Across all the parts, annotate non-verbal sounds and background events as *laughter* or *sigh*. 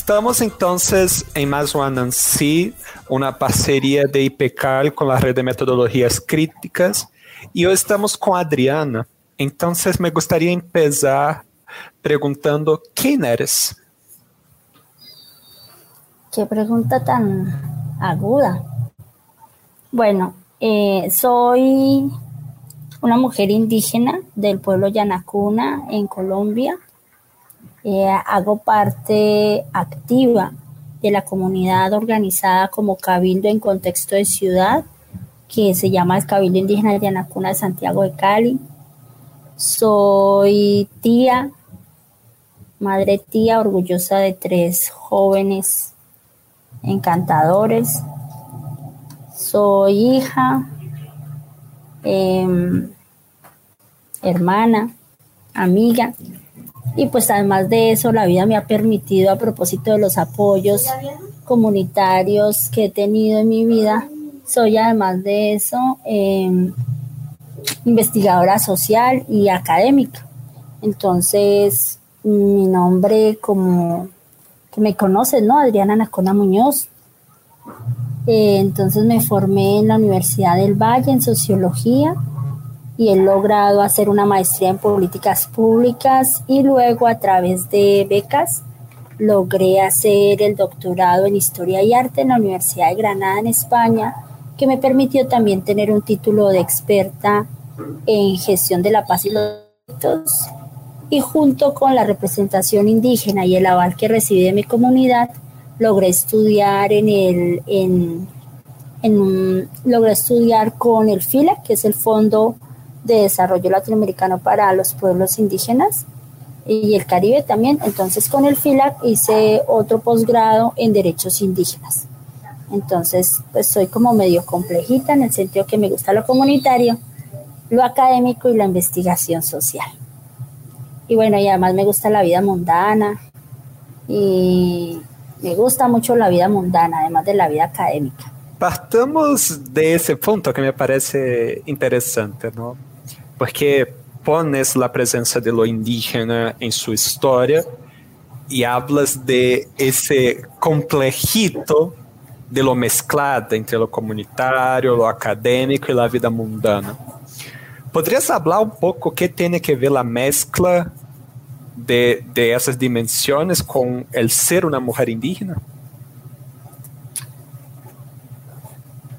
Estamos entonces en mais um Anansi, uma parceria de IPCAL com a rede de metodologias críticas, e hoje estamos com a Adriana. Então, me gostaria de começar perguntando quem eres. Que pergunta tan aguda. Bueno, eh, soy una mujer indígena del pueblo Yanacuna en Colombia. Eh, hago parte activa de la comunidad organizada como Cabildo en contexto de ciudad, que se llama el Cabildo Indígena de Yanacuna de Santiago de Cali. Soy tía, madre tía, orgullosa de tres jóvenes encantadores. Soy hija, em, hermana, amiga y pues además de eso, la vida me ha permitido, a propósito de los apoyos comunitarios que he tenido en mi vida, soy además de eso em, investigadora social y académica. Entonces, mi nombre como que me conoces, ¿no? Adriana Nacona Muñoz. Eh, entonces me formé en la Universidad del Valle en sociología y he logrado hacer una maestría en políticas públicas y luego a través de becas logré hacer el doctorado en historia y arte en la Universidad de Granada en España, que me permitió también tener un título de experta en gestión de la paz y los conflictos. Y junto con la representación indígena y el aval que recibí de mi comunidad, logré estudiar en el en, logré estudiar con el FILA, que es el Fondo de Desarrollo Latinoamericano para los Pueblos Indígenas y el Caribe también. Entonces con el FILAC hice otro posgrado en Derechos Indígenas. Entonces, pues soy como medio complejita en el sentido que me gusta lo comunitario, lo académico y la investigación social. Y bueno, y además me gusta la vida mundana y me gusta mucho la vida mundana, además de la vida académica. Partamos de ese punto que me parece interesante, ¿no? Porque pones a presença de lo indígena em sua história e hablas de esse complejito de lo mezclado entre lo comunitário, lo acadêmico e a vida mundana. Poderias falar um pouco o que tem que ver a mescla de, de essas dimensões com el ser uma mulher indígena?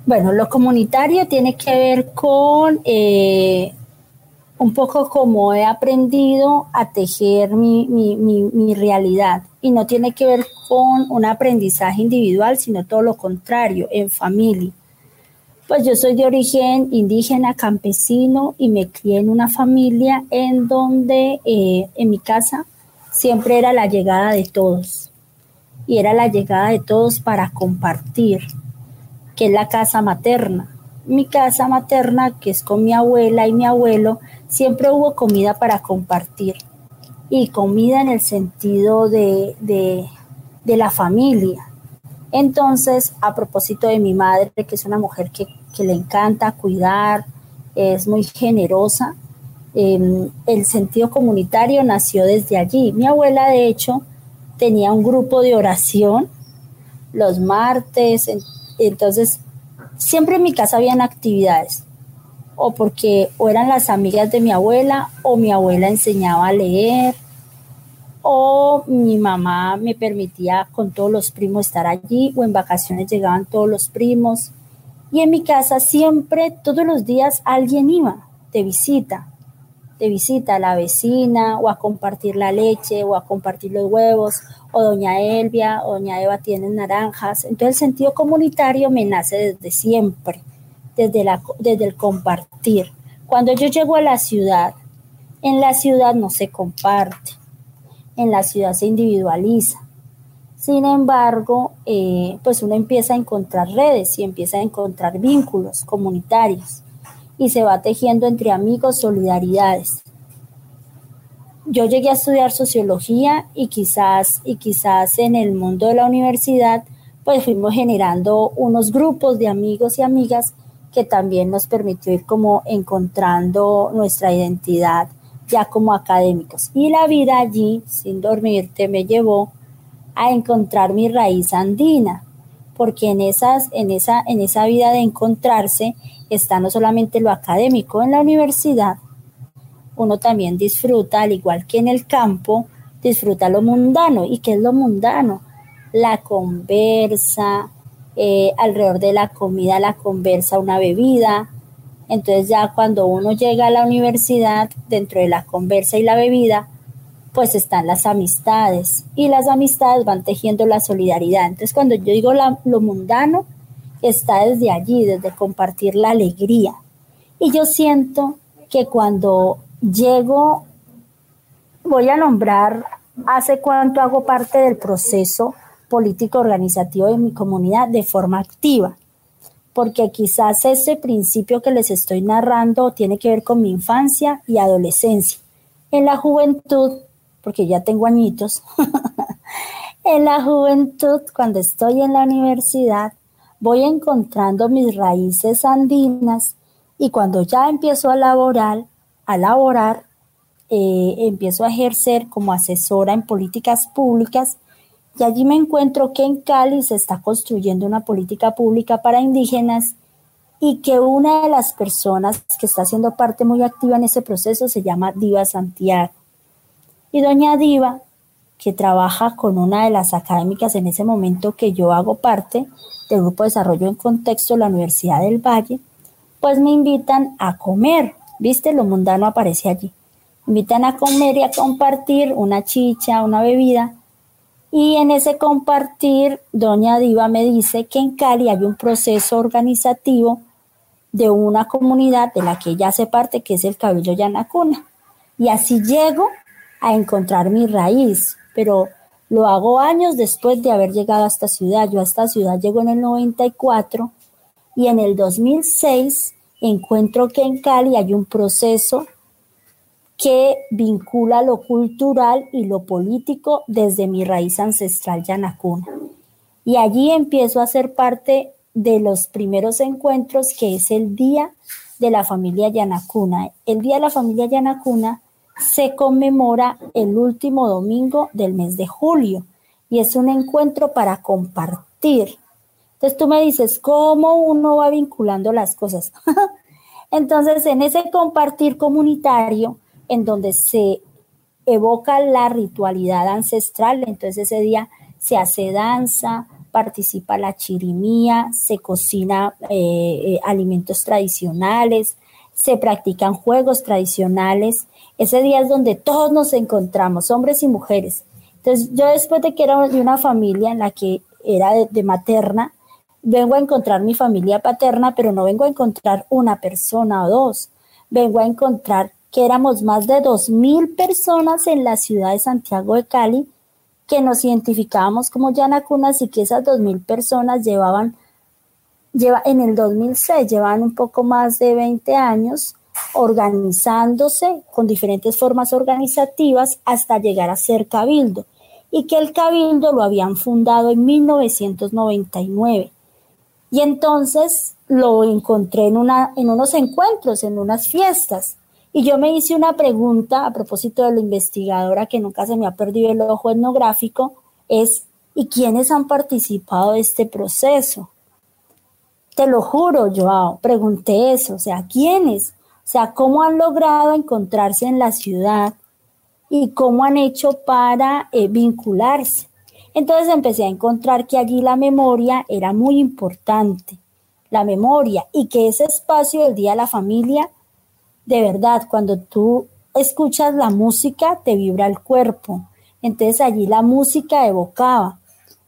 Bueno, lo comunitario tiene que ver con eh, un poco como he aprendido a tejer mi, mi, realidad y no tiene que ver con un aprendizaje individual, sino todo lo contrario, en familia. Pues yo soy de origen indígena, campesino y me crié en una familia en donde eh, en mi casa siempre era la llegada de todos y era la llegada de todos para compartir, que es la casa materna. Mi casa materna, que es con mi abuela y mi abuelo, siempre hubo comida para compartir y comida en el sentido de, la familia. Entonces, a propósito de mi madre, que es una mujer que, le encanta cuidar, es muy generosa, em, el sentido comunitario nació desde allí. Mi abuela, de hecho, tenía un grupo de oración los martes, entonces siempre en mi casa habían actividades o porque o eran las amigas de mi abuela o mi abuela enseñaba a leer o mi mamá me permitía con todos los primos estar allí o en vacaciones llegaban todos los primos Y en mi casa siempre, todos los días, alguien iba de visita, de visita a la vecina o a compartir la leche o a compartir los huevos o doña Elvia o doña Eva tienen naranjas. Entonces el sentido comunitario me nace desde siempre, desde, la, desde el compartir. Cuando yo llego a la ciudad, en la ciudad no se comparte, en la ciudad se individualiza. Sin embargo, eh, pues uno empieza a encontrar redes y empieza a encontrar vínculos comunitarios y se va tejiendo entre amigos solidaridades. Yo llegué a estudiar sociología y quizás, y quizás en el mundo de la universidad pues fuimos generando unos grupos de amigos y amigas que también nos permitió ir como encontrando nuestra identidad ya como académicos. Y la vida allí, sin dormirte, me llevó a encontrar mi raíz andina, porque en, esas, en, esa, en esa vida de encontrarse está no solamente lo académico en la universidad, uno también disfruta, al igual que en el campo, disfruta lo mundano. ¿Y qué es lo mundano? La conversa, eh, alrededor de la comida, la conversa, una bebida. Entonces ya cuando uno llega a la universidad, dentro de la conversa y la bebida, pues están las amistades y las amistades van tejiendo la solidaridad. Entonces cuando yo digo lo mundano, está desde allí, desde compartir la alegría. Y yo siento que cuando llego, voy a nombrar hace cuánto hago parte del proceso político organizativo de mi comunidad de forma activa, porque quizás ese principio que les estoy narrando tiene que ver con mi infancia y adolescencia. En la juventud porque ya tengo añitos, *laughs* en la juventud, cuando estoy en la universidad, voy encontrando mis raíces andinas y cuando ya empiezo a laborar, a laborar, eh, empiezo a ejercer como asesora en políticas públicas y allí me encuentro que en Cali se está construyendo una política pública para indígenas y que una de las personas que está haciendo parte muy activa en ese proceso se llama Diva Santiago. Y doña Diva, que trabaja con una de las académicas en ese momento que yo hago parte del Grupo de Desarrollo en Contexto de la Universidad del Valle, pues me invitan a comer. ¿Viste? Lo mundano aparece allí. Me invitan a comer y a compartir una chicha, una bebida. Y en ese compartir, doña Diva me dice que en Cali hay un proceso organizativo de una comunidad de la que ella hace parte, que es el Cabello Yanacuna. Y así llego a encontrar mi raíz, pero lo hago años después de haber llegado a esta ciudad. Yo a esta ciudad llego en el 94 y en el 2006 encuentro que en Cali hay un proceso que vincula lo cultural y lo político desde mi raíz ancestral yanacuna. Y allí empiezo a ser parte de los primeros encuentros que es el Día de la Familia Yanacuna. El Día de la Familia Yanacuna se conmemora el último domingo del mes de julio y es un encuentro para compartir. Entonces tú me dices, ¿cómo uno va vinculando las cosas? *laughs* Entonces, en ese compartir comunitario, en donde se evoca la ritualidad ancestral, entonces ese día se hace danza, participa la chirimía, se cocina eh, eh, alimentos tradicionales, se practican juegos tradicionales ese día es donde todos nos encontramos, hombres y mujeres. Entonces, yo después de que era de una familia en la que era de, materna, vengo a encontrar mi familia paterna, pero no vengo a encontrar una persona o dos. Vengo a encontrar que éramos más de dos mil personas en la ciudad de Santiago de Cali que nos identificábamos como yanacunas y que esas dos mil personas llevaban, lleva, en el 2006, llevaban un poco más de 20 años organizándose con diferentes formas organizativas hasta llegar a ser cabildo y que el cabildo lo habían fundado en 1999. Y entonces lo encontré en, una, en unos encuentros, en unas fiestas. Y yo me hice una pregunta a propósito de la investigadora que nunca se me ha perdido el ojo etnográfico, es ¿y quiénes han participado de este proceso? Te lo juro, Joao, pregunté eso, o sea, ¿quiénes? O sea, cómo han logrado encontrarse en la ciudad y cómo han hecho para eh, vincularse. Entonces empecé a encontrar que allí la memoria era muy importante. la memoria y que ese espacio del Día de la Familia, de verdad, cuando tú escuchas la música, te vibra el cuerpo. Entonces allí la música evocaba.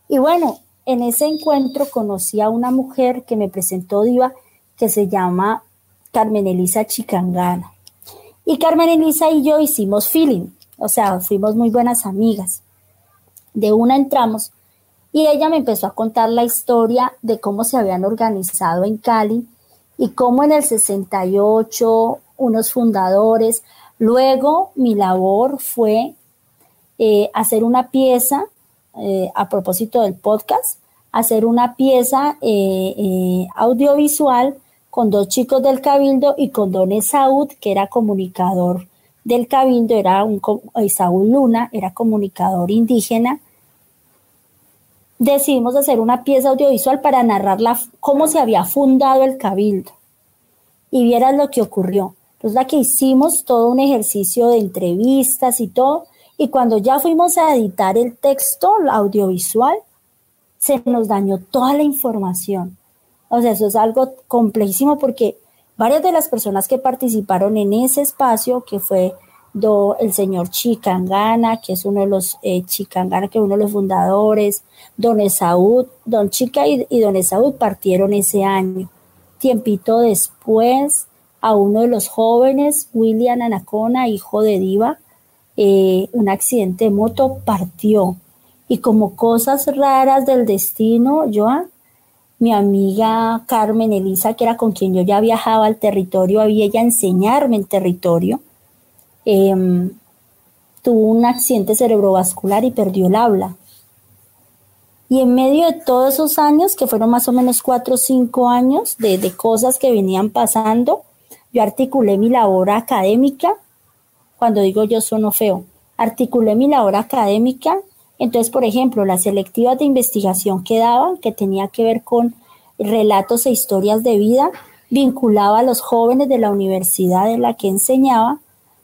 Y bueno, en ese encuentro conocí a una mujer que me presentó Diva que se llama Carmen Elisa Chicangana. Y Carmen Elisa y yo hicimos feeling, o sea, fuimos muy buenas amigas. De una entramos y ella me empezó a contar la historia de cómo se habían organizado en Cali y cómo en el 68 unos fundadores, luego mi labor fue eh, hacer una pieza eh, a propósito del podcast, hacer una pieza eh, audiovisual con dos chicos del Cabildo y con Don Esaúd, que era comunicador del Cabildo, era un Esaúd Luna, era comunicador indígena decidimos hacer una pieza audiovisual para narrar cómo se había fundado el cabildo. Y vieras lo que ocurrió. Entonces la que hicimos todo un ejercicio de entrevistas y todo, y cuando ya fuimos a editar el texto audiovisual, se nos dañó toda la información. O sea, eso es algo complejísimo porque varias de las personas que participaron en ese espacio, que fue el señor Chicangana, que es uno de los eh, Chicangana, que es uno de los fundadores, don Esaúd, don Chica y, don Esaúd partieron ese año. Tiempito después, a uno de los jóvenes, William Anacona, hijo de Diva, eh, un accidente de moto partió. Y como cosas raras del destino, Joan, mi amiga Carmen Elisa, que era con quien yo ya viajaba al territorio, había ella enseñarme el territorio Em, tuvo un accidente cerebrovascular y perdió el habla. Y en medio de todos esos años, que fueron más o menos cuatro o cinco años de, de cosas que venían pasando, yo articulé mi labor académica. Cuando digo yo sono feo, articulé mi labor académica. Entonces, por ejemplo, las selectivas de investigación que daban, que tenía que ver con relatos e historias de vida, vinculaba a los jóvenes de la universidad en la que enseñaba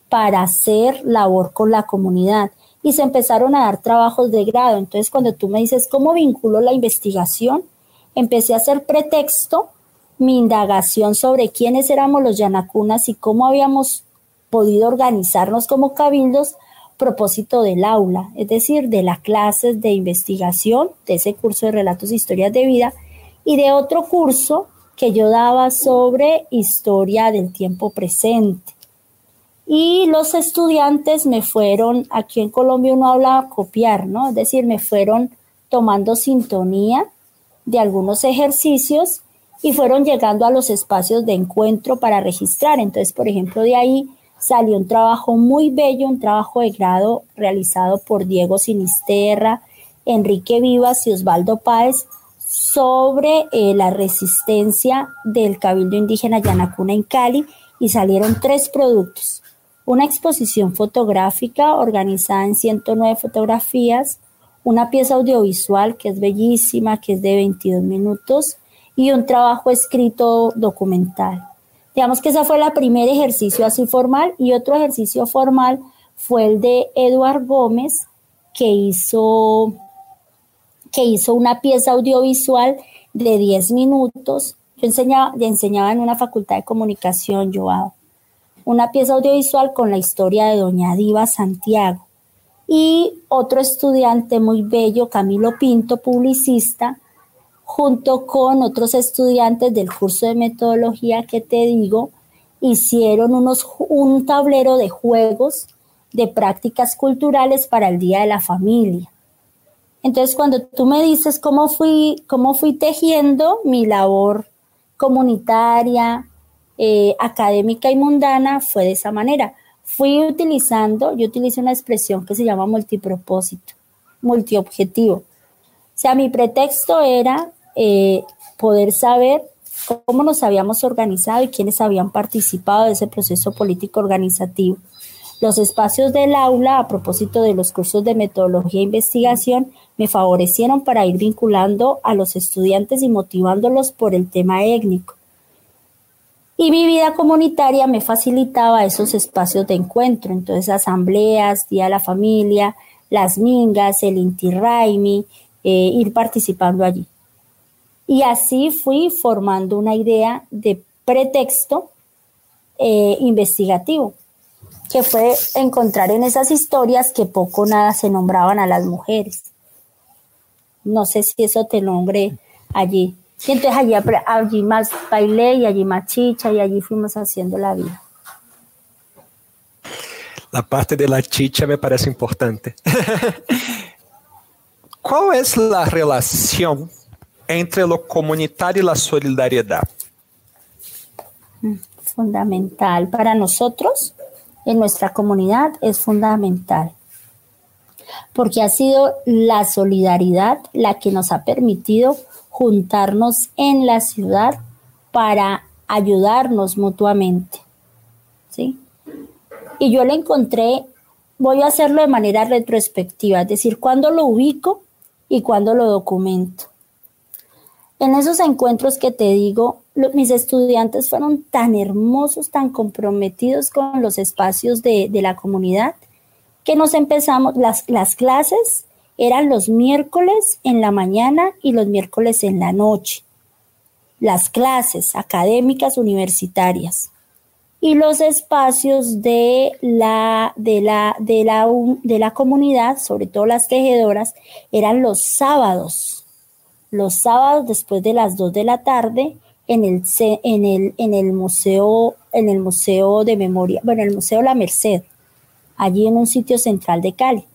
para hacer labor con la comunidad y se empezaron a dar trabajos de grado. Entonces, cuando tú me dices cómo vinculo la investigación, empecé a hacer pretexto mi indagación sobre quiénes éramos los yanacunas y cómo habíamos podido organizarnos como cabildos propósito del aula, es decir, de las clases de investigación, de ese curso de relatos e historias de vida y de otro curso que yo daba sobre historia del tiempo presente. Y los estudiantes me fueron, aquí en Colombia uno habla copiar, ¿no? Es decir, me fueron tomando sintonía de algunos ejercicios y fueron llegando a los espacios de encuentro para registrar. Entonces, por ejemplo, de ahí salió un trabajo muy bello, un trabajo de grado realizado por Diego Sinisterra, Enrique Vivas y Osvaldo Páez sobre eh, la resistencia del Cabildo Indígena Yanacuna en Cali y salieron tres productos una exposición fotográfica organizada en 109 fotografías, una pieza audiovisual que es bellísima, que es de 22 minutos, y un trabajo escrito documental. Digamos que ese fue el primer ejercicio así formal y otro ejercicio formal fue el de Eduard Gómez, que hizo, que hizo una pieza audiovisual de 10 minutos. Yo enseñaba, enseñaba en una facultad de comunicación, Joao una pieza audiovisual con la historia de Doña Diva Santiago. Y otro estudiante muy bello, Camilo Pinto, publicista, junto con otros estudiantes del curso de metodología que te digo, hicieron unos, un tablero de juegos de prácticas culturales para el Día de la Familia. Entonces, cuando tú me dices cómo fui, cómo fui tejiendo mi labor comunitaria, eh, académica y mundana fue de esa manera. Fui utilizando, yo utilicé una expresión que se llama multipropósito, multiobjetivo. O sea, mi pretexto era eh, poder saber cómo nos habíamos organizado y quiénes habían participado de ese proceso político organizativo. Los espacios del aula, a propósito de los cursos de metodología e investigación, me favorecieron para ir vinculando a los estudiantes y motivándolos por el tema étnico. Y mi vida comunitaria me facilitaba esos espacios de encuentro, entonces asambleas, Día de la Familia, las mingas, el Inti Raimi, eh, ir participando allí. Y así fui formando una idea de pretexto eh, investigativo, que fue encontrar en esas historias que poco nada se nombraban a las mujeres. No sé si eso te nombre allí. Y entonces allí, allí más bailé y allí más chicha y allí fuimos haciendo la vida. La parte de la chicha me parece importante. *laughs* ¿Cuál es la relación entre lo comunitario y la solidaridad? Fundamental. Para nosotros, en nuestra comunidad, es fundamental. Porque ha sido la solidaridad la que nos ha permitido juntarnos en la ciudad para ayudarnos mutuamente. ¿Sí? Y yo le encontré, voy a hacerlo de manera retrospectiva, es decir, cuándo lo ubico y cuándo lo documento. En esos encuentros que te digo, mis estudiantes fueron tan hermosos, tan comprometidos con los espacios de, la comunidad, que nos empezamos, las, las clases eran los miércoles en la mañana y los miércoles en la noche. Las clases académicas universitarias y los espacios de la, de la, de la, de la comunidad, sobre todo las tejedoras, eran los sábados. Los sábados después de las 2 de la tarde en el, en el, en el museo, en el museo de memoria, bueno, el Museo La Merced, allí en un sitio central de Cali.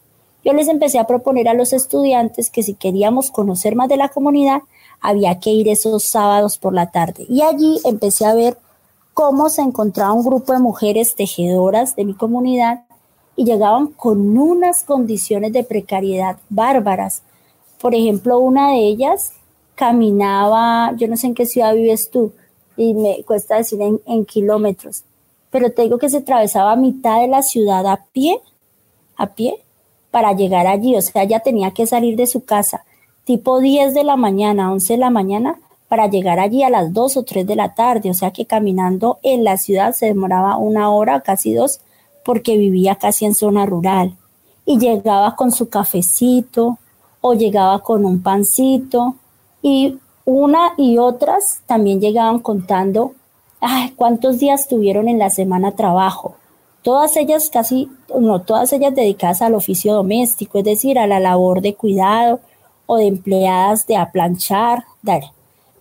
Yo les empecé a proponer a los estudiantes que si queríamos conocer más de la comunidad, había que ir esos sábados por la tarde. Y allí empecé a ver cómo se encontraba un grupo de mujeres tejedoras de mi comunidad y llegaban con unas condiciones de precariedad bárbaras. Por ejemplo, una de ellas caminaba, yo no sé en qué ciudad vives tú, y me cuesta decir en, kilómetros, pero te digo que se atravesaba mitad de la ciudad a pie, a pie, para llegar allí. O sea, ella tenía que salir de su casa tipo 10 de la mañana, 11 de la mañana, para llegar allí a las 2 o 3 de la tarde, o sea que caminando en la ciudad se demoraba una hora, casi dos, porque vivía casi en zona rural. Y llegaba con su cafecito o llegaba con un pancito y una y otras también llegaban contando ay, cuántos días tuvieron en la semana trabajo. Todas ellas casi, no, todas ellas dedicadas al oficio doméstico, es decir, a la labor de cuidado o de empleadas de aplanchar, dar,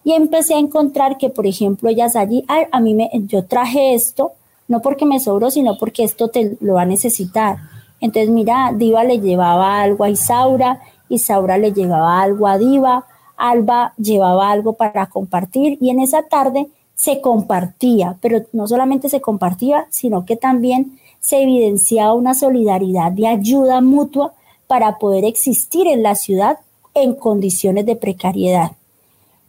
y empecé a encontrar que, por ejemplo, ellas allí, a mí me, yo traje esto, no porque me sobró, sino porque esto te lo va a necesitar. Entonces, mira, Diva le llevaba algo a Isaura, Isaura le llevaba algo a Diva, Alba llevaba algo para compartir y en esa tarde se compartía, pero no solamente se compartía, sino que también se evidenciaba una solidaridad de ayuda mutua para poder existir en la ciudad en condiciones de precariedad.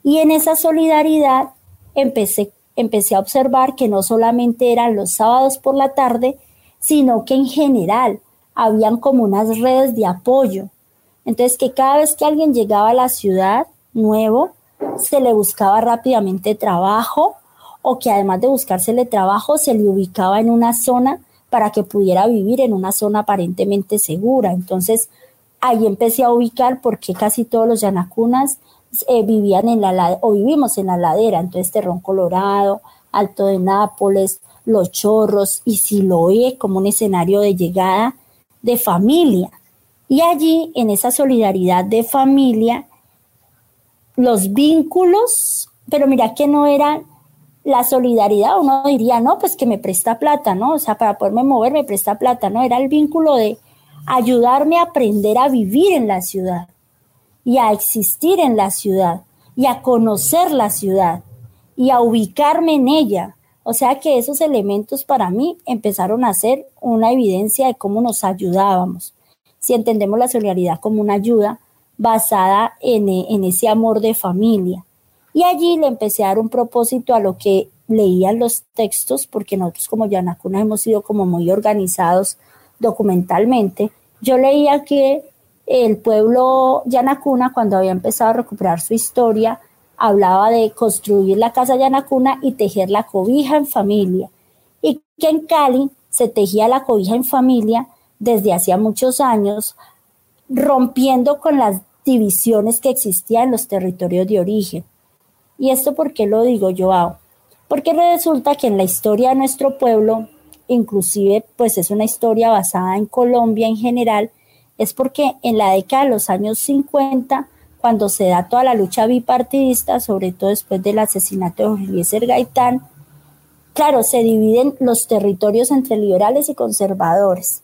Y en esa solidaridad empecé, empecé a observar que no solamente eran los sábados por la tarde, sino que en general habían como unas redes de apoyo. Entonces que cada vez que alguien llegaba a la ciudad nuevo, se le buscaba rápidamente trabajo o que además de buscársele trabajo, se le ubicaba en una zona para que pudiera vivir en una zona aparentemente segura. Entonces, ahí empecé a ubicar porque casi todos los yanacunas eh, vivían en la o vivimos en la ladera, entonces Terrón Colorado, Alto de Nápoles, Los Chorros y Siloé como un escenario de llegada de familia. Y allí, en esa solidaridad de familia, los vínculos, pero mira que no era la solidaridad, uno diría, no, pues que me presta plata, ¿no? O sea, para poderme mover me presta plata, ¿no? Era el vínculo de ayudarme a aprender a vivir en la ciudad y a existir en la ciudad y a conocer la ciudad y a ubicarme en ella. O sea que esos elementos para mí empezaron a ser una evidencia de cómo nos ayudábamos. Si entendemos la solidaridad como una ayuda basada en, en ese amor de familia. Y allí le empecé a dar un propósito a lo que leían los textos, porque nosotros como Yanacuna hemos sido como muy organizados documentalmente. Yo leía que el pueblo Yanacuna, cuando había empezado a recuperar su historia, hablaba de construir la casa Yanacuna y tejer la cobija en familia. Y que en Cali se tejía la cobija en familia desde hacía muchos años, rompiendo con las divisiones que existían en los territorios de origen. ¿Y esto por qué lo digo, Joao? Porque resulta que en la historia de nuestro pueblo, inclusive pues es una historia basada en Colombia en general, es porque en la década de los años 50, cuando se da toda la lucha bipartidista, sobre todo después del asesinato de Eliezer Gaitán, claro, se dividen los territorios entre liberales y conservadores.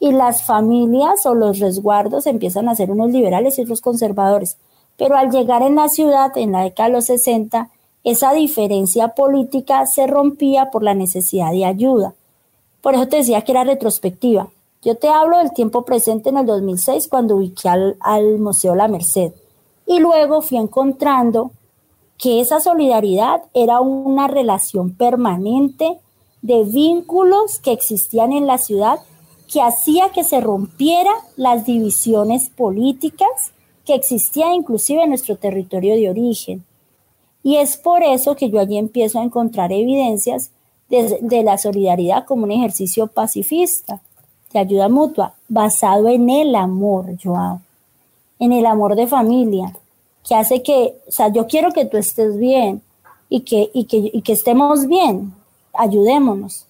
Y las familias o los resguardos empiezan a ser unos liberales y otros conservadores. Pero al llegar en la ciudad, en la década de los 60, esa diferencia política se rompía por la necesidad de ayuda. Por eso te decía que era retrospectiva. Yo te hablo del tiempo presente en el 2006 cuando ubiqué al, al Museo La Merced. Y luego fui encontrando que esa solidaridad era una relación permanente de vínculos que existían en la ciudad que hacía que se rompiera las divisiones políticas que existía inclusive en nuestro territorio de origen. Y es por eso que yo allí empiezo a encontrar evidencias de, la solidaridad como un ejercicio pacifista, de ayuda mutua, basado en el amor, Joao, en el amor de familia, que hace que, o sea, yo quiero que tú estés bien y que, y que, y que estemos bien, ayudémonos.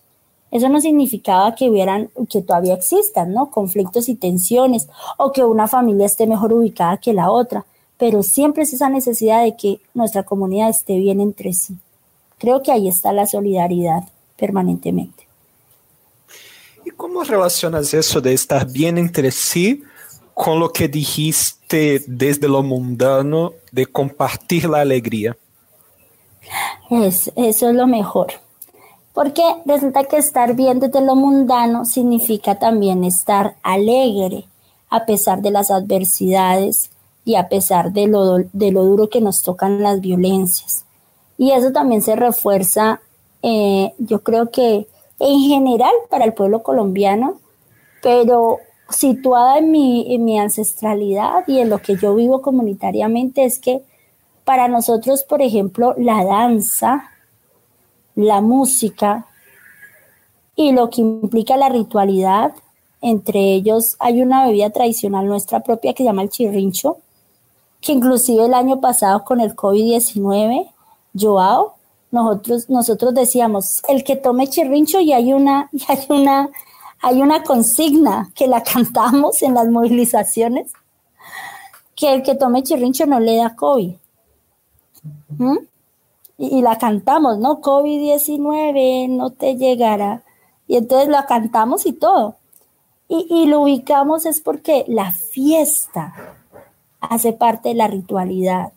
Eso no significaba que hubieran, que todavía existan, ¿no? Conflictos y tensiones, o que una familia esté mejor ubicada que la otra, pero siempre es esa necesidad de que nuestra comunidad esté bien entre sí. Creo que ahí está la solidaridad permanentemente. ¿Y cómo relacionas eso de estar bien entre sí con lo que dijiste desde lo mundano de compartir la alegría? Es, eso es lo mejor. Porque resulta que estar bien desde lo mundano significa también estar alegre a pesar de las adversidades y a pesar de lo, de lo duro que nos tocan las violencias. Y eso también se refuerza, eh, yo creo que en general para el pueblo colombiano, pero situada en mi, en mi ancestralidad y en lo que yo vivo comunitariamente es que para nosotros, por ejemplo, la danza la música y lo que implica la ritualidad. Entre ellos hay una bebida tradicional nuestra propia que se llama el chirrincho, que inclusive el año pasado con el COVID-19, Joao, nosotros, nosotros decíamos, el que tome chirrincho y hay una, hay una, hay una consigna que la *laughs* cantamos en las movilizaciones, que el que tome chirrincho no le da COVID. ¿Mm? Y, la cantamos, ¿no? COVID-19 no te llegará. Y entonces la cantamos y todo. Y, y lo ubicamos es porque la fiesta hace parte de la ritualidad.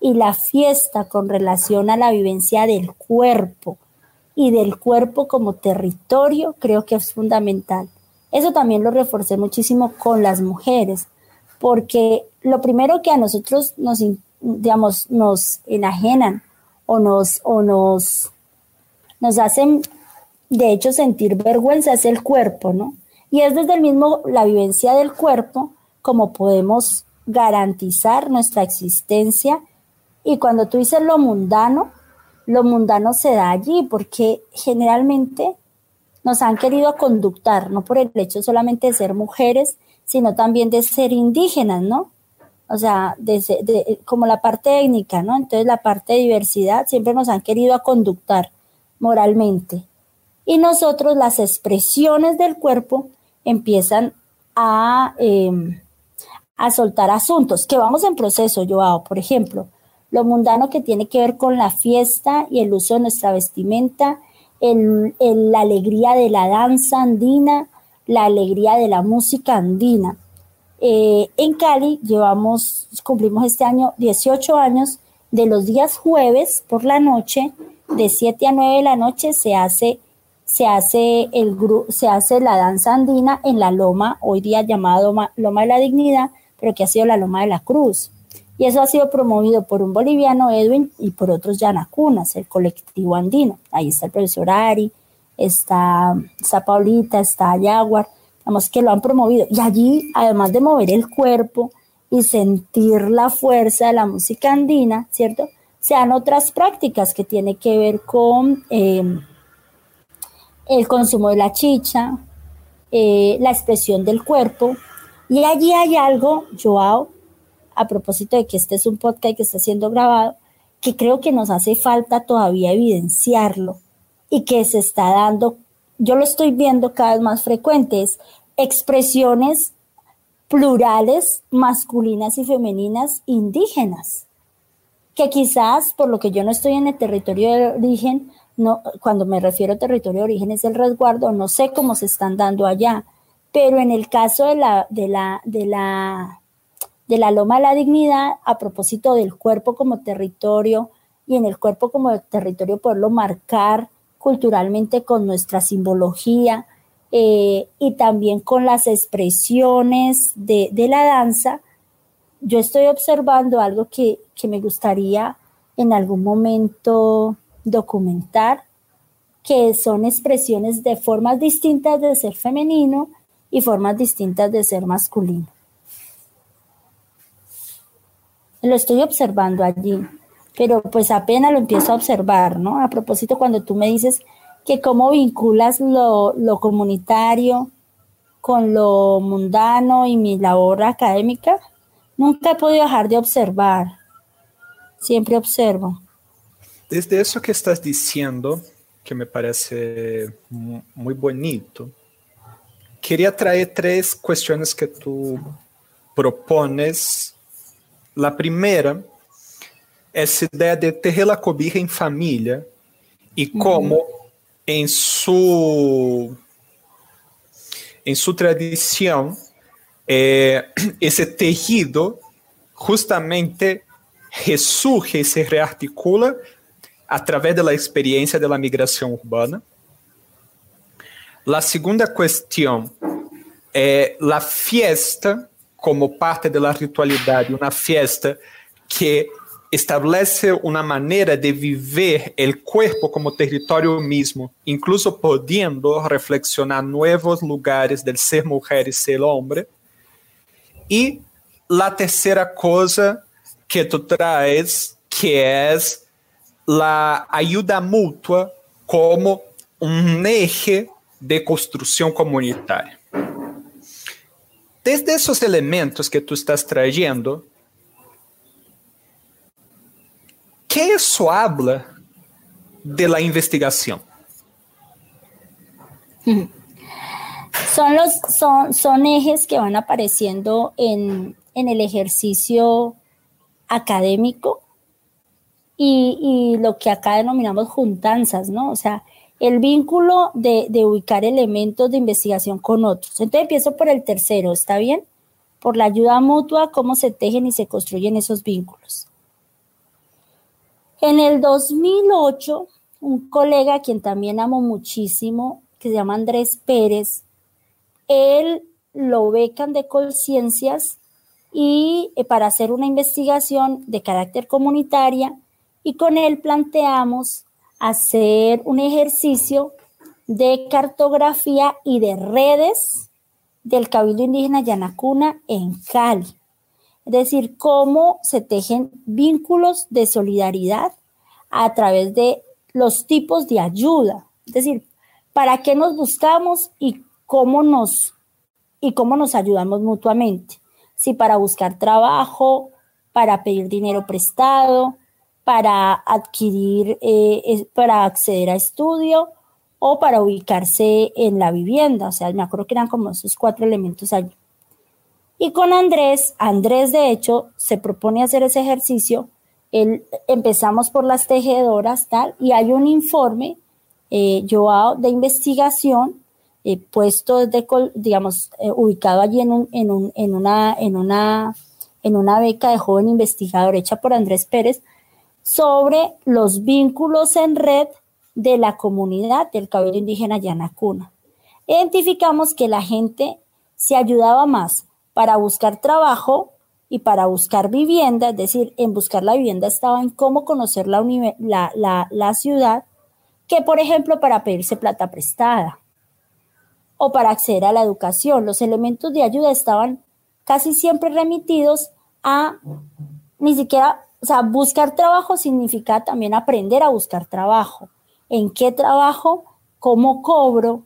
Y la fiesta con relación a la vivencia del cuerpo y del cuerpo como territorio creo que es fundamental. Eso también lo reforcé muchísimo con las mujeres, porque lo primero que a nosotros nos, digamos, nos enajenan o nos, o nos, nos hacen, de hecho, sentir vergüenza es el cuerpo, ¿no? Y es desde el mismo, la vivencia del cuerpo, como podemos garantizar nuestra existencia. Y cuando tú dices lo mundano, lo mundano se da allí, porque generalmente nos han querido conductar, no por el hecho solamente de ser mujeres, sino también de ser indígenas, ¿no? O sea, desde, como la parte técnica, ¿no? Entonces la parte de diversidad siempre nos han querido conductar moralmente. Y nosotros las expresiones del cuerpo empiezan a, em, a soltar asuntos que vamos en proceso, Joao. Por ejemplo, lo mundano que tiene que ver con la fiesta y el uso de nuestra vestimenta, la alegría de la danza andina, la alegría de la música andina. Eh, en Cali llevamos, cumplimos este año 18 años, de los días jueves por la noche, de 7 a 9 de la noche, se hace, se hace, el, se hace la danza andina en la loma, hoy día llamada loma, de la Dignidad, pero que ha sido la Loma de la Cruz. Y eso ha sido promovido por un boliviano, Edwin, y por otros yanacunas, el colectivo andino. Ahí está el profesor Ari, está, está Paulita, está Yaguar digamos que lo han promovido. Y allí, además de mover el cuerpo y sentir la fuerza de la música andina, ¿cierto? Se dan otras prácticas que tienen que ver con em, el consumo de la chicha, eh, la expresión del cuerpo. Y allí hay algo, Joao, a propósito de que este es un podcast que está siendo grabado, que creo que nos hace falta todavía evidenciarlo y que se está dando, yo lo estoy viendo cada vez más frecuentes, expresiones plurales masculinas y femeninas indígenas, que quizás por lo que yo no estoy en el territorio de origen, no, cuando me refiero a territorio de origen es el resguardo, no sé cómo se están dando allá, pero en el caso de la, de la, de la, de la Loma de la Dignidad, a propósito del cuerpo como territorio y en el cuerpo como territorio poderlo marcar culturalmente con nuestra simbología eh, y también con las expresiones de, la danza, yo estoy observando algo que, que me gustaría en algún momento documentar, que son expresiones de formas distintas de ser femenino y formas distintas de ser masculino. Lo estoy observando allí, pero pues apenas lo empiezo a observar, ¿no? A propósito, cuando tú me dices que cómo vinculas lo, comunitario con lo mundano y mi labor académica, nunca he podido dejar de observar, siempre observo. Desde eso que estás diciendo, que me parece muy bonito, quería traer tres cuestiones que tú propones. La primera es la idea de tejer la cobija en familia y cómo en su, en su tradición eh, ese tejido justamente resurge y se rearticula a través de la experiencia de la migración urbana. La segunda cuestión, é la fiesta como parte de la ritualidad, una fiesta que establece una manera de vivir el cuerpo como territorio mismo, incluso pudiendo reflexionar nuevos lugares del ser mujer y ser hombre. Y la tercera cosa que tú traes, que es la ayuda mutua como un eje de construção comunitária. Desde esses elementos que tu estás trayendo, que isso habla de la investigación? Son, los, son, ejes que van apareciendo en, el ejercicio académico y, y, lo que acá denominamos juntanzas, ¿no? O sea, el vínculo de, ubicar elementos de investigación con otros. Entonces empiezo por el tercero, ¿está bien? Por la ayuda mutua, cómo se tejen y se construyen esos vínculos. En el 2008, un colega a quien también amo muchísimo, que se llama Andrés Pérez, él lo becan de conciencias y eh, para hacer una investigación de carácter comunitaria y con él planteamos hacer un ejercicio de cartografía y de redes del Cabildo Indígena Yanacuna en Cali. Es decir, cómo se tejen vínculos de solidaridad a través de los tipos de ayuda. Es decir, para qué nos buscamos y cómo nos, y cómo nos ayudamos mutuamente. Si para buscar trabajo, para pedir dinero prestado, para adquirir, eh, para acceder a estudio o para ubicarse en la vivienda. O sea, me acuerdo que eran como esos cuatro elementos allí. Y con Andrés, Andrés de hecho se propone hacer ese ejercicio. Él, empezamos por las tejedoras, tal, y hay un informe eh, de investigación eh, puesto, de, digamos, eh, ubicado allí en, un, en, un, en, una, en, una, en una beca de joven investigador hecha por Andrés Pérez, sobre los vínculos en red de la comunidad del cabello indígena Yanacuna. Identificamos que la gente se ayudaba más para buscar trabajo y para buscar vivienda, es decir, en buscar la vivienda estaba en cómo conocer la, la ciudad, que por ejemplo para pedirse plata prestada o para acceder a la educación. Los elementos de ayuda estaban casi siempre remitidos a ni siquiera o sea, buscar trabajo significa también aprender a buscar trabajo. ¿En qué trabajo? ¿Cómo cobro?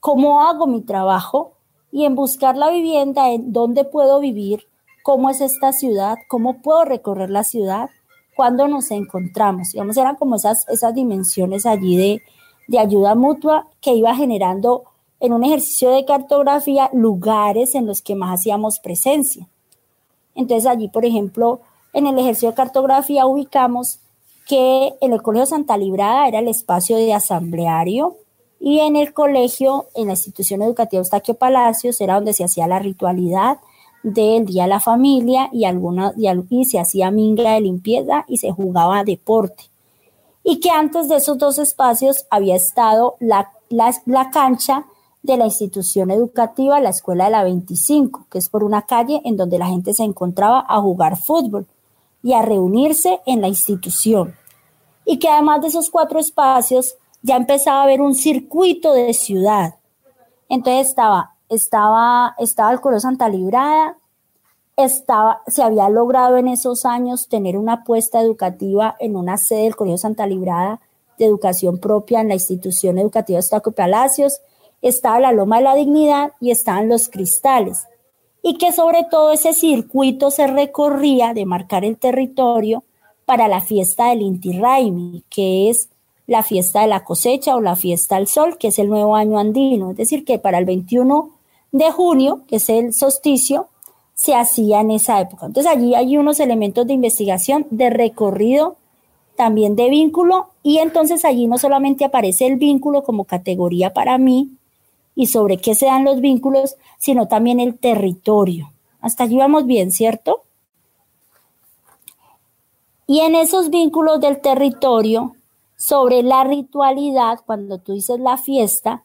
¿Cómo hago mi trabajo? Y en buscar la vivienda, en dónde puedo vivir, cómo es esta ciudad, cómo puedo recorrer la ciudad, cuando nos encontramos. Digamos, eran como esas, esas dimensiones allí de, de ayuda mutua que iba generando en un ejercicio de cartografía lugares en los que más hacíamos presencia. Entonces allí, por ejemplo, en el ejercicio de cartografía ubicamos que en el Colegio Santa Librada era el espacio de asambleario y en el colegio, en la institución educativa Eustaquio Palacios, era donde se hacía la ritualidad del Día de la Familia y, alguna, y, se hacía minga de limpieza y se jugaba deporte. Y que antes de esos dos espacios había estado la, la cancha de la institución educativa, la Escuela de la 25, que es por una calle en donde la gente se encontraba a jugar fútbol y a reunirse en la institución. Y que además de esos cuatro espacios ya empezaba a haber un circuito de ciudad. Entonces estaba, estaba, estaba el Colegio Santa Librada, estaba, se había logrado en esos años tener una apuesta educativa en una sede del Colegio Santa Librada de educación propia en la institución educativa Estaco Palacios, estaba la Loma de la Dignidad y estaban los cristales y que sobre todo ese circuito se recorría de marcar el territorio para la fiesta del Inti Raimi, que es la fiesta de la cosecha o la fiesta del sol, que es el nuevo año andino. Es decir, que para el 21 de junio, que es el solsticio, se hacía en esa época. Entonces allí hay unos elementos de investigación, de recorrido, también de vínculo, y entonces allí no solamente aparece el vínculo como categoría para mí, y sobre qué se dan los vínculos, sino también el territorio. Hasta allí vamos bien, ¿cierto? Y en esos vínculos del territorio, sobre la ritualidad, cuando tú dices la fiesta,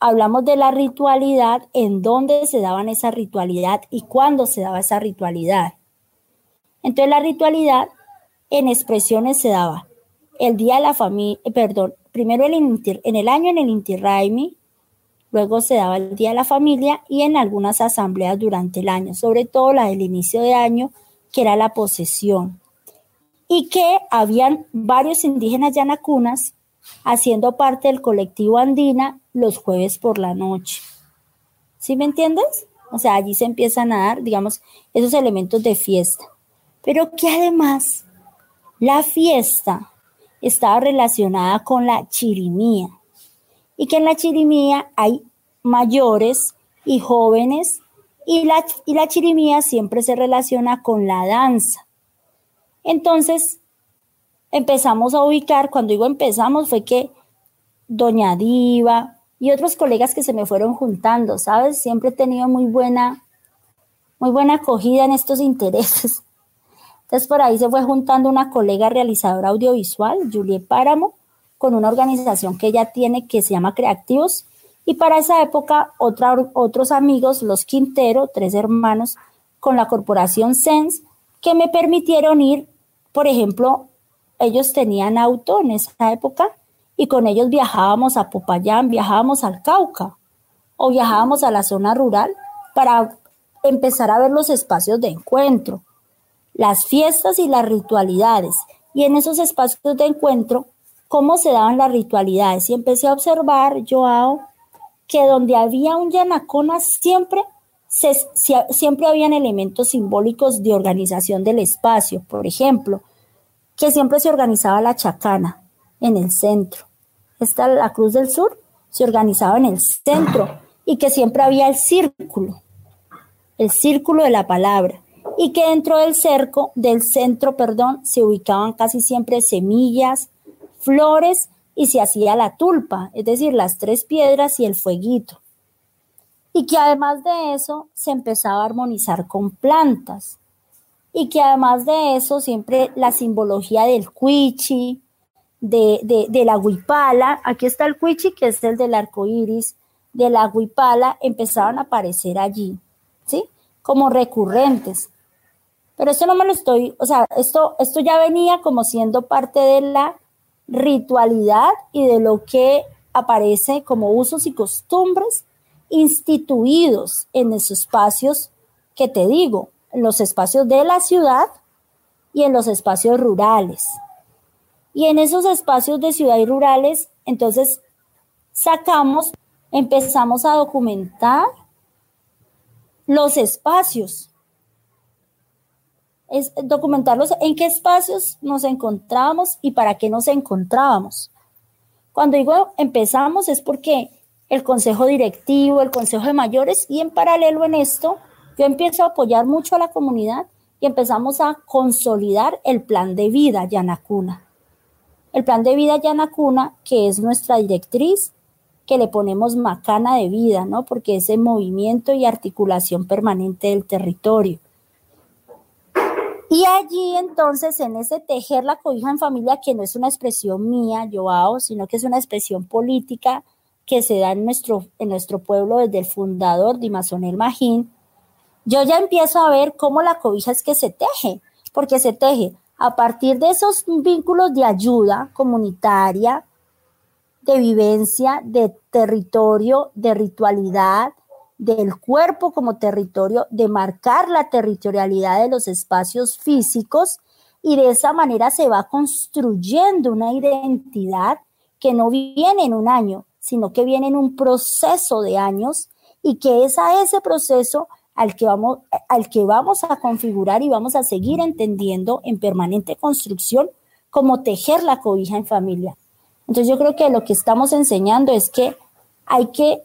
hablamos de la ritualidad, en dónde se daban esa ritualidad y cuándo se daba esa ritualidad. Entonces la ritualidad en expresiones se daba el día de la familia, eh, perdón, primero en el año en el Inti Luego se daba el Día de la Familia y en algunas asambleas durante el año, sobre todo la del inicio de año, que era la posesión. Y que habían varios indígenas yanacunas haciendo parte del colectivo andina los jueves por la noche. ¿Sí me entiendes? O sea, allí se empiezan a dar, digamos, esos elementos de fiesta. Pero que además la fiesta estaba relacionada con la chirimía y que en la chirimía hay mayores y jóvenes y la, y la chirimía siempre se relaciona con la danza. Entonces, empezamos a ubicar, cuando digo empezamos, fue que Doña Diva y otros colegas que se me fueron juntando, ¿sabes? Siempre he tenido muy buena, muy buena acogida en estos *laughs* intereses. Entonces por ahí se fue juntando una colega realizadora audiovisual, Julie Páramo, con una organización que ella tiene que se llama Creativos. Y para esa época, otros amigos, los Quintero, tres hermanos, con la corporación Sense, que me permitieron ir, por ejemplo, ellos tenían auto en esa época y con ellos viajábamos a Popayán, viajábamos al Cauca o viajábamos a la zona rural para empezar a ver los espacios de encuentro, las fiestas y las ritualidades. Y en esos espacios de encuentro cómo se daban las ritualidades y empecé a observar, Joao, que donde había un yanacona siempre, siempre habían elementos simbólicos de organización del espacio. Por ejemplo, que siempre se organizaba la chacana en el centro. Esta, la Cruz del Sur, se organizaba en el centro y que siempre había el círculo, el círculo de la palabra y que dentro del cerco, del centro, perdón, se ubicaban casi siempre semillas, flores y se hacía la tulpa, es decir, las tres piedras y el fueguito. Y que además de eso se empezaba a armonizar con plantas. Y que además de eso siempre la simbología del cuichi, de, de, la huipala, aquí está el cuichi que es el del arco iris, de la huipala, empezaban a aparecer allí, ¿sí? Como recurrentes. Pero esto no me lo estoy, o sea, esto, esto ya venía como siendo parte de la ritualidad y de lo que aparece como usos y costumbres instituidos en esos espacios que te digo, en los espacios de la ciudad y en los espacios rurales. Y en esos espacios de ciudad y rurales, entonces sacamos, empezamos a documentar los espacios es documentarlos en qué espacios nos encontrábamos y para qué nos encontrábamos. Cuando digo empezamos es porque el consejo directivo, el consejo de mayores y en paralelo en esto yo empiezo a apoyar mucho a la comunidad y empezamos a consolidar el plan de vida Yanacuna. El plan de vida Yanacuna, que es nuestra directriz, que le ponemos macana de vida, ¿no? Porque es el movimiento y articulación permanente del territorio. Y allí entonces, en ese tejer la cobija en familia, que no es una expresión mía, Joao, sino que es una expresión política que se da en nuestro, en nuestro pueblo desde el fundador, Dimazonel Magín, yo ya empiezo a ver cómo la cobija es que se teje, porque se teje. A partir de esos vínculos de ayuda comunitaria, de vivencia, de territorio, de ritualidad, del cuerpo como territorio, de marcar la territorialidad de los espacios físicos y de esa manera se va construyendo una identidad que no viene en un año, sino que viene en un proceso de años y que es a ese proceso al que vamos, al que vamos a configurar y vamos a seguir entendiendo en permanente construcción como tejer la cobija en familia. Entonces yo creo que lo que estamos enseñando es que hay que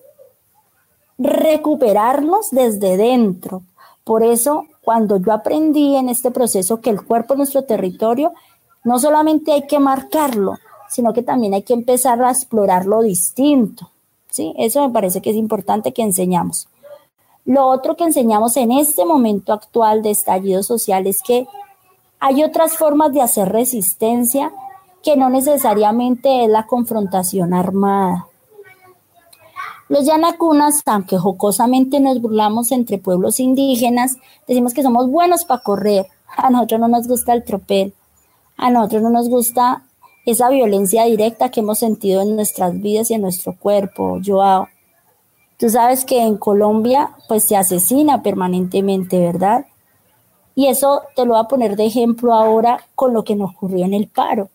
recuperarnos desde dentro. Por eso, cuando yo aprendí en este proceso que el cuerpo es nuestro territorio, no solamente hay que marcarlo, sino que también hay que empezar a explorarlo distinto. ¿sí? Eso me parece que es importante que enseñamos. Lo otro que enseñamos en este momento actual de estallido social es que hay otras formas de hacer resistencia que no necesariamente es la confrontación armada. Los yanacunas, aunque jocosamente nos burlamos entre pueblos indígenas, decimos que somos buenos para correr. A nosotros no nos gusta el tropel. A nosotros no nos gusta esa violencia directa que hemos sentido en nuestras vidas y en nuestro cuerpo, Joao. Tú sabes que en Colombia pues se asesina permanentemente, ¿verdad? Y eso te lo voy a poner de ejemplo ahora con lo que nos ocurrió en el paro.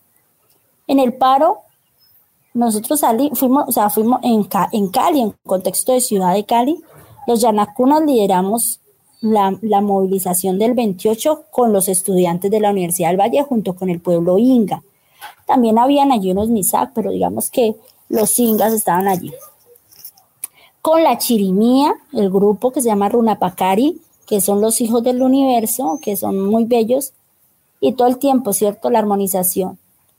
En el paro, nosotros fuimos, o sea, fuimos en, en Cali, en contexto de ciudad de Cali, los Yanacunas lideramos la, la, movilización del 28 con los estudiantes de la Universidad del Valle junto con el pueblo Inga. También habían allí unos MISAC, pero digamos que los Ingas estaban allí con la chirimía, el grupo que se llama Runapakari, que son los hijos del universo, que son muy bellos, y todo el tiempo, ¿cierto? La armonización.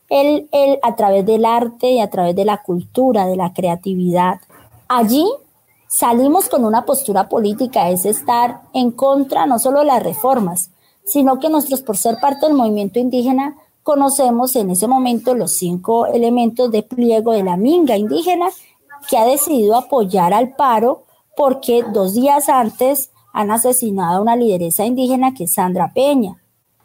Él, él a través del arte y a través de la cultura, de la creatividad. Allí salimos con una postura política, es estar en contra no solo de las reformas, sino que nosotros, por ser parte del movimiento indígena, conocemos en ese momento los cinco elementos de pliego de la minga indígena que ha decidido apoyar al paro porque dos días antes han asesinado a una lideresa indígena que es Sandra Peña.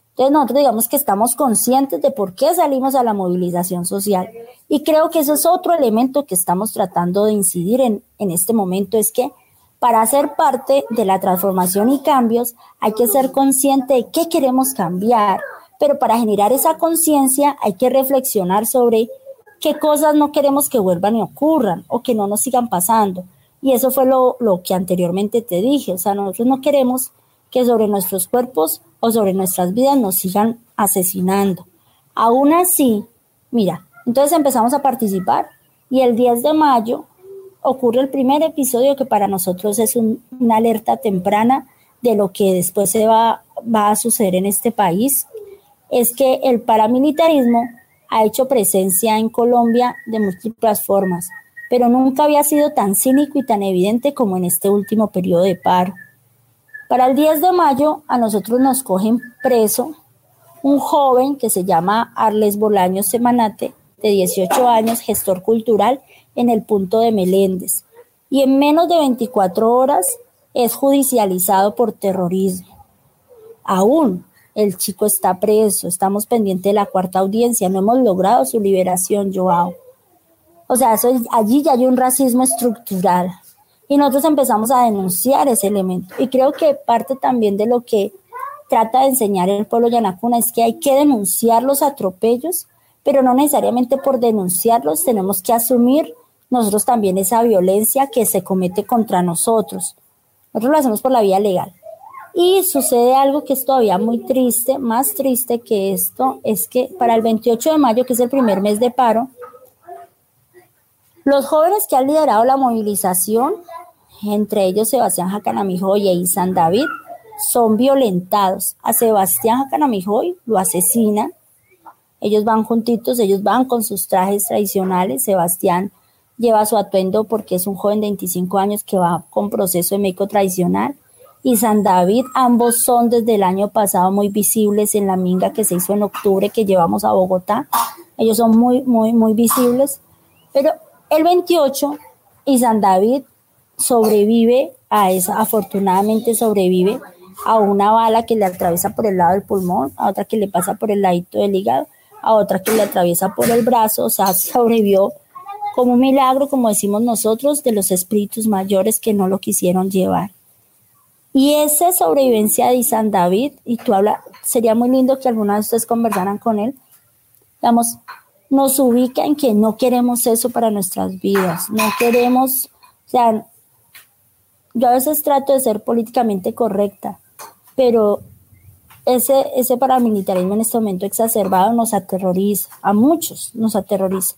Entonces nosotros digamos que estamos conscientes de por qué salimos a la movilización social. Y creo que ese es otro elemento que estamos tratando de incidir en, en este momento, es que para ser parte de la transformación y cambios hay que ser consciente de qué queremos cambiar, pero para generar esa conciencia hay que reflexionar sobre qué cosas no queremos que vuelvan y ocurran o que no nos sigan pasando. Y eso fue lo, que anteriormente te dije. O sea, nosotros no queremos que sobre nuestros cuerpos o sobre nuestras vidas nos sigan asesinando. Aún así, mira, entonces empezamos a participar y el 10 de mayo ocurre el primer episodio que para nosotros es una alerta temprana de lo que después se va, va a suceder en este país. Es que el paramilitarismo ha hecho presencia en Colombia de múltiples formas, pero nunca había sido tan cínico y tan evidente como en este último periodo de paro. Para el 10 de mayo a nosotros nos cogen preso un joven que se llama Arles Bolaños Semanate, de 18 años, gestor cultural en el punto de Meléndez, y en menos de 24 horas es judicializado por terrorismo. Aún el chico está preso, estamos pendientes de la cuarta audiencia, no hemos logrado su liberación, Joao. O sea, eso, allí ya hay un racismo estructural. Y nosotros empezamos a denunciar ese elemento. Y creo que parte también de lo que trata de enseñar el pueblo yanacuna es que hay que denunciar los atropellos, pero no necesariamente por denunciarlos tenemos que asumir nosotros también esa violencia que se comete contra nosotros. Nosotros lo hacemos por la vía legal. Y sucede algo que es todavía muy triste, más triste que esto, es que para el 28 de mayo, que es el primer mes de paro, los jóvenes que han liderado la movilización, entre ellos Sebastián Jacanamijoy y San David, son violentados. A Sebastián Jacanamijoy lo asesinan. Ellos van juntitos, ellos van con sus trajes tradicionales. Sebastián lleva su atuendo porque es un joven de 25 años que va con proceso de médico tradicional y San David, ambos son desde el año pasado muy visibles en la minga que se hizo en octubre que llevamos a Bogotá. Ellos son muy, muy, muy visibles. Pero el 28 y San David sobrevive a esa, afortunadamente sobrevive a una bala que le atraviesa por el lado del pulmón, a otra que le pasa por el ladito del hígado, a otra que le atraviesa por el brazo, o sea, *laughs* sobrevivió como un milagro, como decimos nosotros, de los espíritus mayores que no lo quisieron llevar. Y esa sobrevivencia de San David, y tú hablas, sería muy lindo que alguna de ustedes conversaran con él, digamos, nos ubica en que no queremos eso para nuestras vidas, no queremos, o sea, yo a veces trato de ser políticamente correcta, pero ese, ese paramilitarismo en este momento exacerbado nos aterroriza, a muchos nos aterroriza.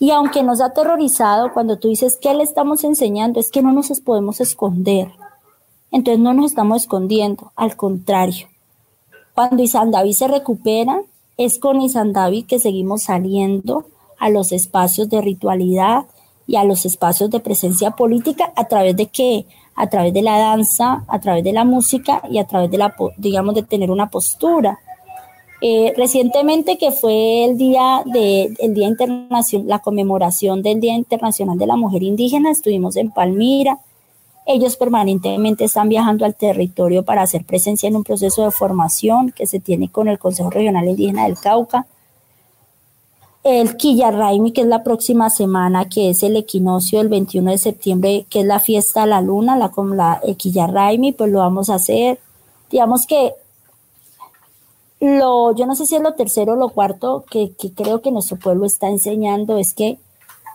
Y aunque nos ha aterrorizado, cuando tú dices, ¿qué le estamos enseñando? Es que no nos podemos esconder. Entonces no nos estamos escondiendo, al contrario. Cuando Isan David se recupera, es con Isan David que seguimos saliendo a los espacios de ritualidad y a los espacios de presencia política a través de qué? A través de la danza, a través de la música y a través de la, digamos, de tener una postura. Eh, recientemente que fue el día de el día internacional, la conmemoración del Día Internacional de la Mujer Indígena, estuvimos en Palmira, ellos permanentemente están viajando al territorio para hacer presencia en un proceso de formación que se tiene con el Consejo Regional Indígena del Cauca. El Quillarraimi, que es la próxima semana, que es el equinoccio del 21 de septiembre, que es la fiesta de la luna, la, la el Quillarraimi, pues lo vamos a hacer. Digamos que lo, yo no sé si es lo tercero o lo cuarto que, que creo que nuestro pueblo está enseñando, es que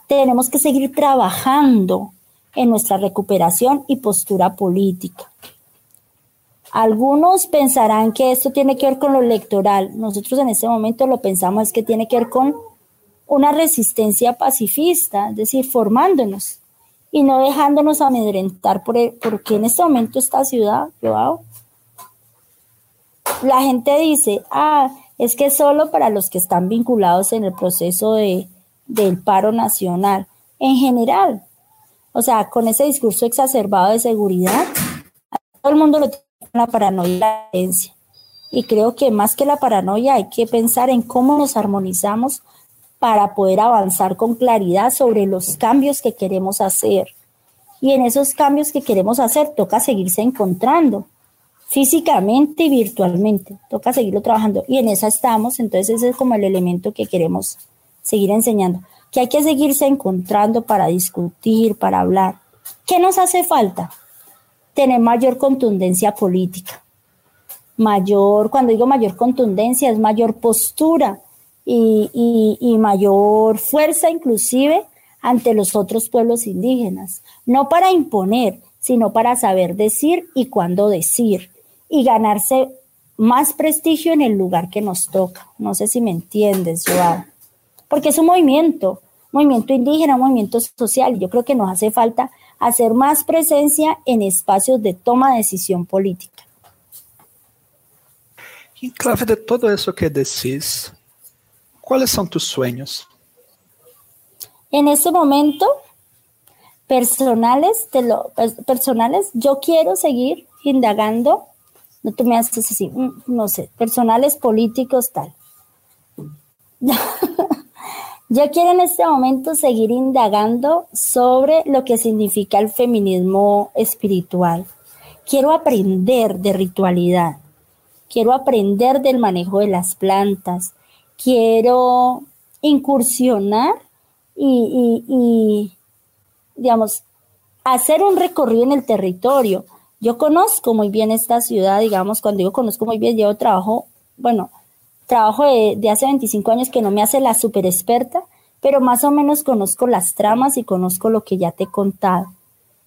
tenemos que seguir trabajando en nuestra recuperación y postura política. Algunos pensarán que esto tiene que ver con lo electoral. Nosotros en este momento lo pensamos es que tiene que ver con una resistencia pacifista, es decir, formándonos y no dejándonos amedrentar por porque en este momento esta ciudad, yo la gente dice, ah, es que solo para los que están vinculados en el proceso de, del paro nacional. En general, o sea, con ese discurso exacerbado de seguridad, todo el mundo lo tiene la paranoia y la creencia. Y creo que más que la paranoia hay que pensar en cómo nos armonizamos para poder avanzar con claridad sobre los cambios que queremos hacer. Y en esos cambios que queremos hacer toca seguirse encontrando físicamente y virtualmente. Toca seguirlo trabajando. Y en esa estamos, entonces ese es como el elemento que queremos seguir enseñando que hay que seguirse encontrando para discutir, para hablar. ¿Qué nos hace falta? Tener mayor contundencia política. Mayor, cuando digo mayor contundencia, es mayor postura y, y mayor fuerza inclusive ante los otros pueblos indígenas. No para imponer, sino para saber decir y cuándo decir y ganarse más prestigio en el lugar que nos toca. No sé si me entiendes, Joao porque es un movimiento, movimiento indígena, un movimiento social. Yo creo que nos hace falta hacer más presencia en espacios de toma de decisión política. En clave de todo eso que decís, ¿cuáles son tus sueños? En este momento, personales, de lo, personales, yo quiero seguir indagando, no tú me haces así, mm, no sé, personales, políticos, tal. *laughs* Yo quiero en este momento seguir indagando sobre lo que significa el feminismo espiritual. Quiero aprender de ritualidad. Quiero aprender del manejo de las plantas. Quiero incursionar y, y digamos, hacer un recorrido en el territorio. Yo conozco muy bien esta ciudad, digamos, cuando digo conozco muy bien, llevo trabajo, bueno, trabajo de, hace 25 años que no me hace la super experta, pero más o menos conozco las tramas y conozco lo que ya te he contado.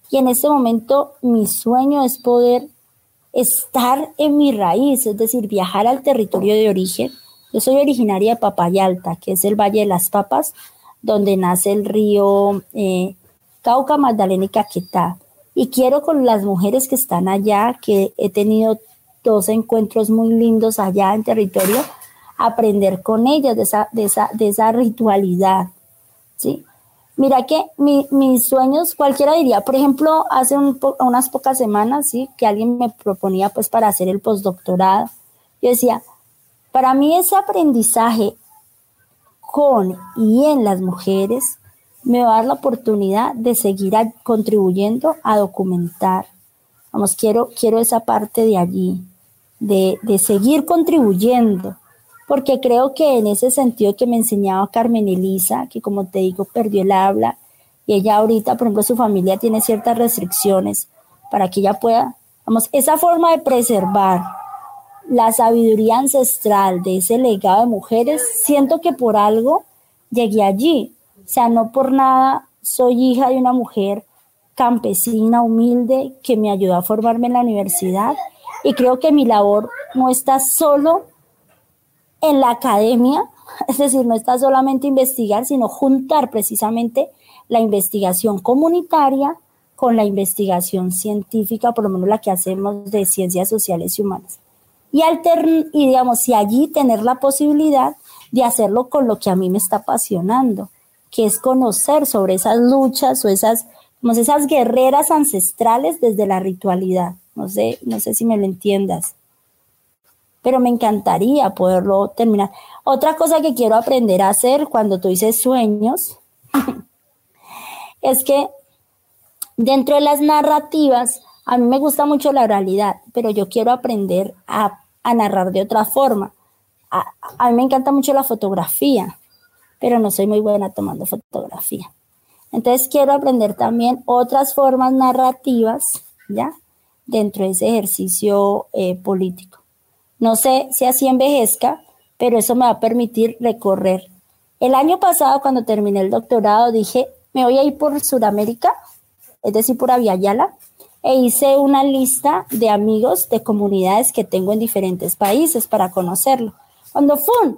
Y en este momento mi sueño es poder estar en mi raíz, es decir, viajar al territorio de origen. Yo soy originaria de Papayalta, que es el Valle de las Papas, donde nace el río eh, Cauca, Magdalena y Caquetá. Y quiero con las mujeres que están allá, que he tenido dos encuentros muy lindos allá en territorio, aprender con ellas de esa, de esa, de esa ritualidad. ¿sí? Mira que mis sueños, cualquiera diría, por ejemplo, hace unas pocas semanas, ¿sí? que alguien me proponía pues para hacer el postdoctorado. Yo decía, para mí ese aprendizaje con y en las mujeres me va a dar la oportunidad de seguir contribuyendo a documentar. Vamos, quiero, quiero esa parte de allí, de, de seguir contribuyendo porque creo que en ese sentido que me enseñaba Carmen Elisa, que como te digo, perdió el habla, y ella ahorita, por ejemplo, su familia tiene ciertas restricciones para que ella pueda, vamos, esa forma de preservar la sabiduría ancestral de ese legado de mujeres, siento que por algo llegué allí, o sea, no por nada soy hija de una mujer campesina, humilde, que me ayudó a formarme en la universidad y creo que mi labor no está solo en la academia, *laughs* es decir, no está solamente investigar, sino juntar precisamente la investigación comunitaria con la investigación científica, por lo menos la que hacemos de ciencias sociales y humanas. Y, y digamos, si allí tener la posibilidad de hacerlo con lo que a mí me está apasionando, que es conocer sobre esas luchas o esas, como esas guerreras ancestrales desde la ritualidad. No sé, no sé si me lo entiendas pero me encantaría poderlo terminar. Otra cosa que quiero aprender a hacer cuando tú dices sueños *laughs* es que dentro de las narrativas, a mí me gusta mucho la oralidad, pero yo quiero aprender a, narrar de otra forma. A, mí me encanta mucho la fotografía, pero no soy muy buena tomando fotografía. Entonces quiero aprender también otras formas narrativas, ¿ya? Dentro de ese ejercicio eh, político. No sé si así envejezca, pero eso me va a permitir recorrer. El año pasado, cuando terminé el doctorado, dije, me voy a ir por Sudamérica, es decir, por Aviala, e hice una lista de amigos de comunidades que tengo en diferentes países para conocerlo. Cuando fue,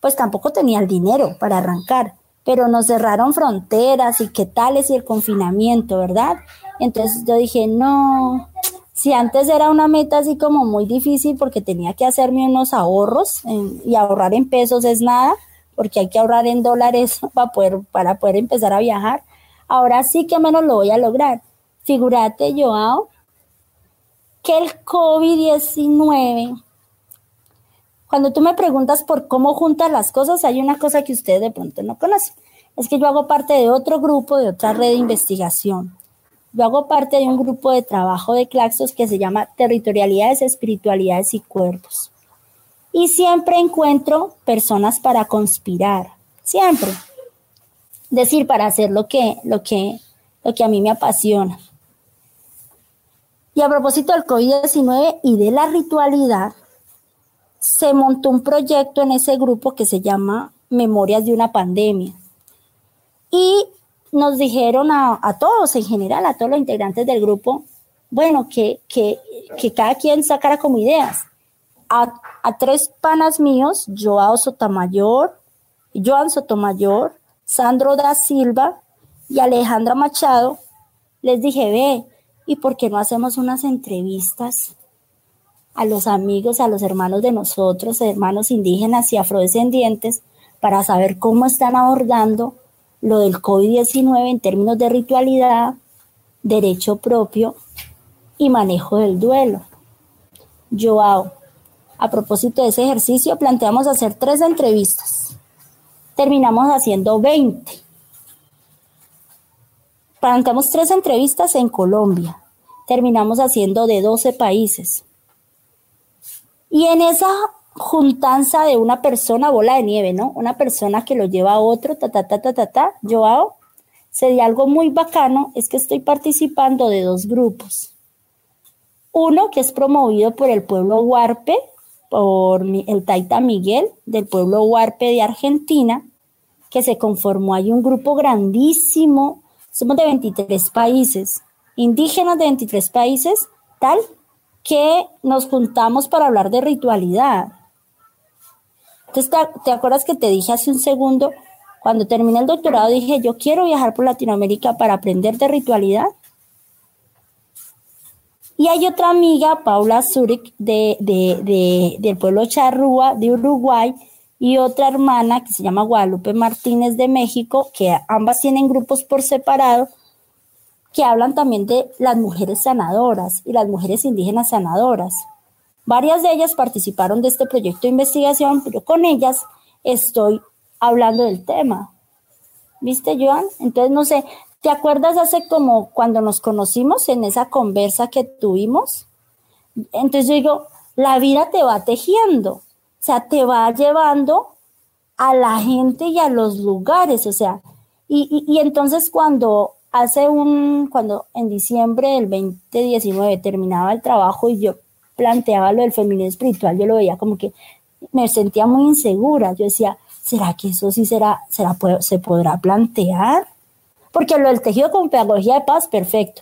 pues tampoco tenía el dinero para arrancar, pero nos cerraron fronteras y qué tal es el confinamiento, ¿verdad? Entonces yo dije, no, si antes era una meta así como muy difícil porque tenía que hacerme unos ahorros y ahorrar en pesos es nada, porque hay que ahorrar en dólares *laughs* para poder, para poder empezar a viajar. Ahora sí que menos lo voy a lograr. Figúrate, Joao, que el COVID-19, cuando tú me preguntas por cómo juntas las cosas, hay una cosa que ustedes de pronto no conocen. Es que yo hago parte de otro grupo, de otra red de investigación yo hago parte de un grupo de trabajo de Claxos que se llama Territorialidades, Espiritualidades y Cuerpos. Y siempre encuentro personas para conspirar, siempre. Decir, para hacer lo que, lo que, lo que a mí me apasiona. Y a propósito del COVID-19 y de la ritualidad, se montó un proyecto en ese grupo que se llama Memorias de una Pandemia. Y nos dijeron a, todos en general, a todos los integrantes del grupo, bueno, que, que, cada quien sacara como ideas. A, a, tres panas míos, Joao Sotomayor, Joan Sotomayor, Sandro da Silva y Alejandra Machado, les dije, ve, ¿y por qué no hacemos unas entrevistas a los amigos, a los hermanos de nosotros, hermanos indígenas y afrodescendientes, para saber cómo están abordando lo del COVID-19 en términos de ritualidad, derecho propio y manejo del duelo. Joao, a propósito de ese ejercicio, planteamos hacer tres entrevistas. Terminamos haciendo 20. Planteamos tres entrevistas en Colombia. Terminamos haciendo de 12 países. Y en esa juntanza de una persona, bola de nieve, ¿no? Una persona que lo lleva a otro, ta, ta, ta, ta, ta, ta, Joao, se dio algo muy bacano, es que estoy participando de dos grupos. Uno que es promovido por el pueblo Huarpe, por el Taita Miguel, del pueblo Huarpe de Argentina, que se conformó, hay un grupo grandísimo, somos de 23 países, indígenas de 23 países, tal que nos juntamos para hablar de ritualidad. Entonces, ¿te, acuerdas que te dije hace un segundo, cuando terminé el doctorado, dije, yo quiero viajar por Latinoamérica para aprender de ritualidad? Y hay otra amiga, Paula Zurich, de, del pueblo Charrúa, de Uruguay, y otra hermana que se llama Guadalupe Martínez de México, que ambas tienen grupos por separado, que hablan también de las mujeres sanadoras y las mujeres indígenas sanadoras. Varias de ellas participaron de este proyecto de investigación, pero con ellas estoy hablando del tema. ¿Viste, Joan? Entonces, no sé, ¿te acuerdas hace como cuando nos conocimos en esa conversa que tuvimos? Entonces yo digo, la vida te va tejiendo, o sea, te va llevando a la gente y a los lugares, o sea, y, y entonces cuando hace un, cuando en diciembre del 2019 terminaba el trabajo y yo planteaba lo del feminismo espiritual, yo lo veía como que me sentía muy insegura. Yo decía, ¿será que eso sí será, será se podrá plantear? Porque lo del tejido con pedagogía de paz, perfecto.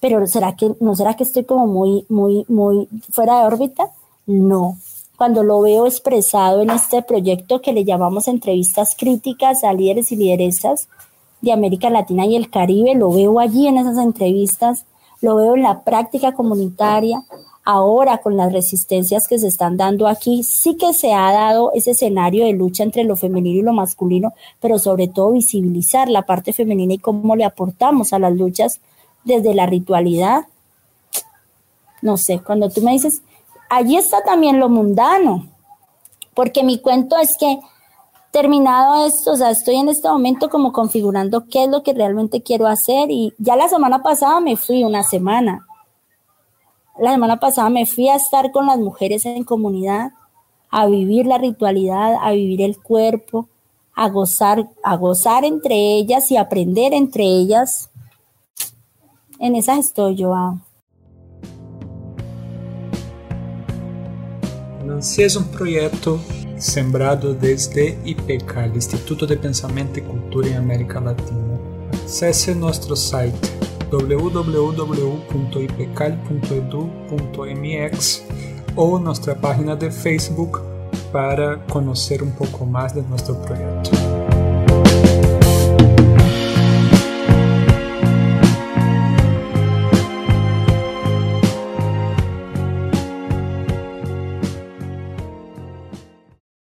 Pero ¿será que no será que estoy como muy, muy, muy fuera de órbita? No. Cuando lo veo expresado en este proyecto que le llamamos entrevistas críticas a líderes y lideresas, de América Latina y el Caribe, lo veo allí en esas entrevistas, lo veo en la práctica comunitaria, ahora con las resistencias que se están dando aquí, sí que se ha dado ese escenario de lucha entre lo femenino y lo masculino, pero sobre todo visibilizar la parte femenina y cómo le aportamos a las luchas desde la ritualidad. No sé, cuando tú me dices, allí está también lo mundano, porque mi cuento es que terminado esto, o sea, estoy en este momento como configurando qué es lo que realmente quiero hacer y ya la semana pasada me fui una semana. La semana pasada me fui a estar con las mujeres en comunidad, a vivir la ritualidad, a vivir el cuerpo, a gozar, a gozar entre ellas y aprender entre ellas. En esas estoy yo. Es un proyecto sembrado desde IPECAL, Instituto de Pensamento y Cultura en América Latina. Acesse nuestro site www.ipecal.edu.mx o nuestra página de Facebook para conocer un poco más de nuestro proyecto.